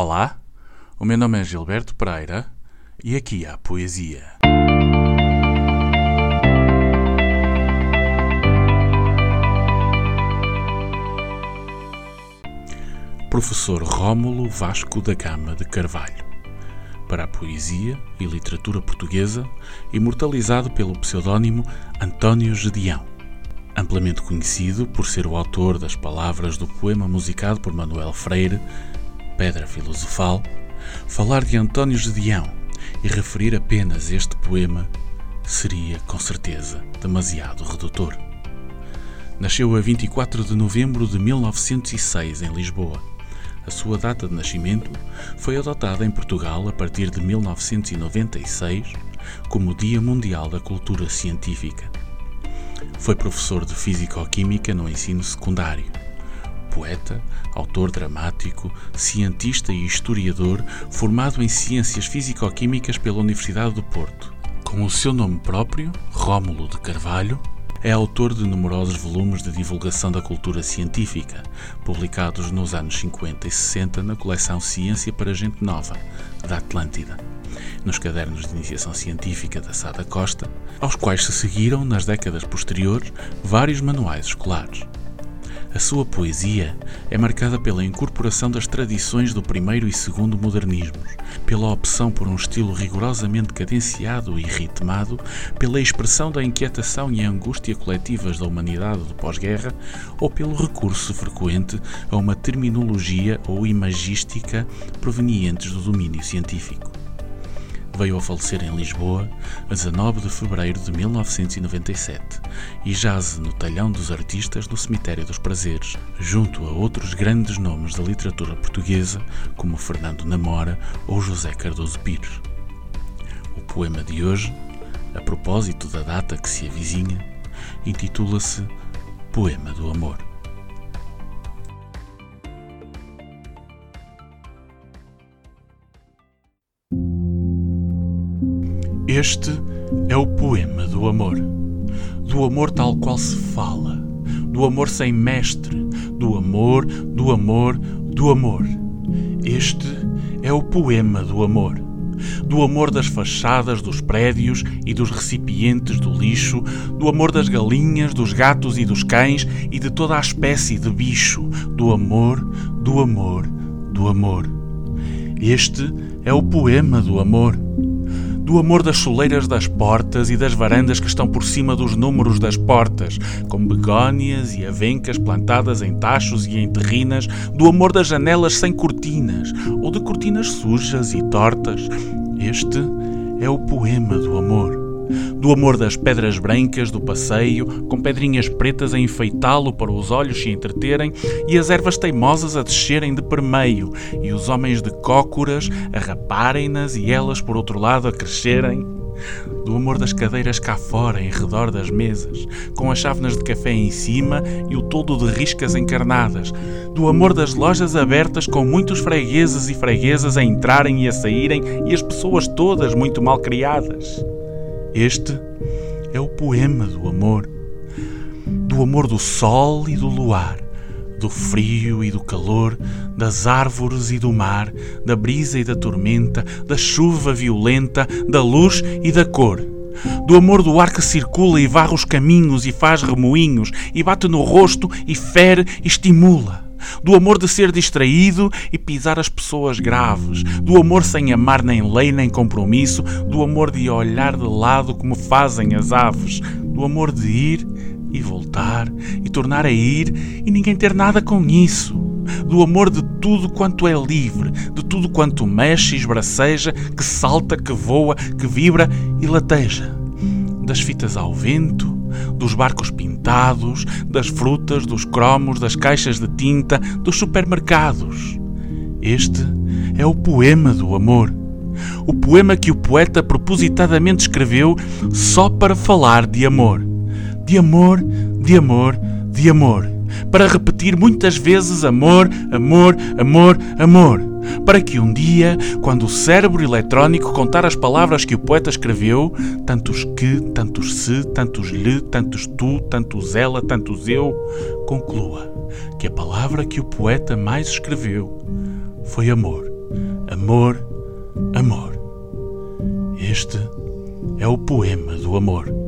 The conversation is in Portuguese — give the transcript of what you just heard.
Olá, o meu nome é Gilberto Pereira e aqui há poesia. Professor Rômulo Vasco da Gama de Carvalho. Para a poesia e literatura portuguesa, imortalizado pelo pseudónimo António Gedeão. Amplamente conhecido por ser o autor das palavras do poema musicado por Manuel Freire, Pedra Filosofal, falar de António Gedeão e referir apenas este poema seria, com certeza, demasiado redutor. Nasceu a 24 de novembro de 1906 em Lisboa a sua data de nascimento foi adotada em Portugal a partir de 1996 como Dia Mundial da Cultura Científica. Foi professor de Físico-Química no ensino secundário. Poeta, autor dramático, cientista e historiador, formado em Ciências Físico-Químicas pela Universidade do Porto. Com o seu nome próprio, Rômulo de Carvalho, é autor de numerosos volumes de divulgação da cultura científica, publicados nos anos 50 e 60 na coleção Ciência para Gente Nova, da Atlântida, nos cadernos de iniciação científica da Sada Costa, aos quais se seguiram, nas décadas posteriores, vários manuais escolares. A sua poesia é marcada pela incorporação das tradições do primeiro e segundo modernismos, pela opção por um estilo rigorosamente cadenciado e ritmado, pela expressão da inquietação e angústia coletivas da humanidade do pós-guerra ou pelo recurso frequente a uma terminologia ou imagística provenientes do domínio científico veio a falecer em Lisboa a 19 de fevereiro de 1997 e jaz no Talhão dos Artistas no Cemitério dos Prazeres, junto a outros grandes nomes da literatura portuguesa como Fernando Namora ou José Cardoso Pires. O poema de hoje, a propósito da data que se avizinha, intitula-se Poema do Amor. Este é o poema do amor. Do amor tal qual se fala. Do amor sem mestre. Do amor, do amor, do amor. Este é o poema do amor. Do amor das fachadas dos prédios e dos recipientes do lixo, do amor das galinhas, dos gatos e dos cães e de toda a espécie de bicho, do amor, do amor, do amor. Este é o poema do amor do amor das soleiras das portas e das varandas que estão por cima dos números das portas, com begónias e avencas plantadas em tachos e em terrinas, do amor das janelas sem cortinas ou de cortinas sujas e tortas. Este é o poema do amor do amor das pedras brancas do passeio, com pedrinhas pretas a enfeitá-lo para os olhos se entreterem, e as ervas teimosas a descerem de permeio, e os homens de cócoras a raparem-nas e elas por outro lado a crescerem. Do amor das cadeiras cá fora, em redor das mesas, com as chávenas de café em cima e o todo de riscas encarnadas. Do amor das lojas abertas com muitos fregueses e freguesas a entrarem e a saírem e as pessoas todas muito mal criadas. Este é o poema do amor, do amor do sol e do luar, do frio e do calor, das árvores e do mar, da brisa e da tormenta, da chuva violenta, da luz e da cor. Do amor do ar que circula e varre os caminhos e faz remoinhos, e bate no rosto e fere e estimula do amor de ser distraído e pisar as pessoas graves, do amor sem amar nem lei nem compromisso, do amor de olhar de lado como fazem as aves, do amor de ir e voltar e tornar a ir e ninguém ter nada com isso. Do amor de tudo quanto é livre, de tudo quanto mexe e esbraceja, que salta, que voa, que vibra e lateja. Das fitas ao vento, dos barcos pintados, das frutas, dos cromos, das caixas de tinta, dos supermercados. Este é o poema do amor. O poema que o poeta propositadamente escreveu só para falar de amor. De amor, de amor, de amor. Para repetir muitas vezes amor, amor, amor, amor para que um dia, quando o cérebro eletrónico contar as palavras que o poeta escreveu, tantos que, tantos se, tantos lhe, tantos tu, tantos ela, tantos eu, conclua que a palavra que o poeta mais escreveu foi amor. amor, amor. Este é o poema do amor.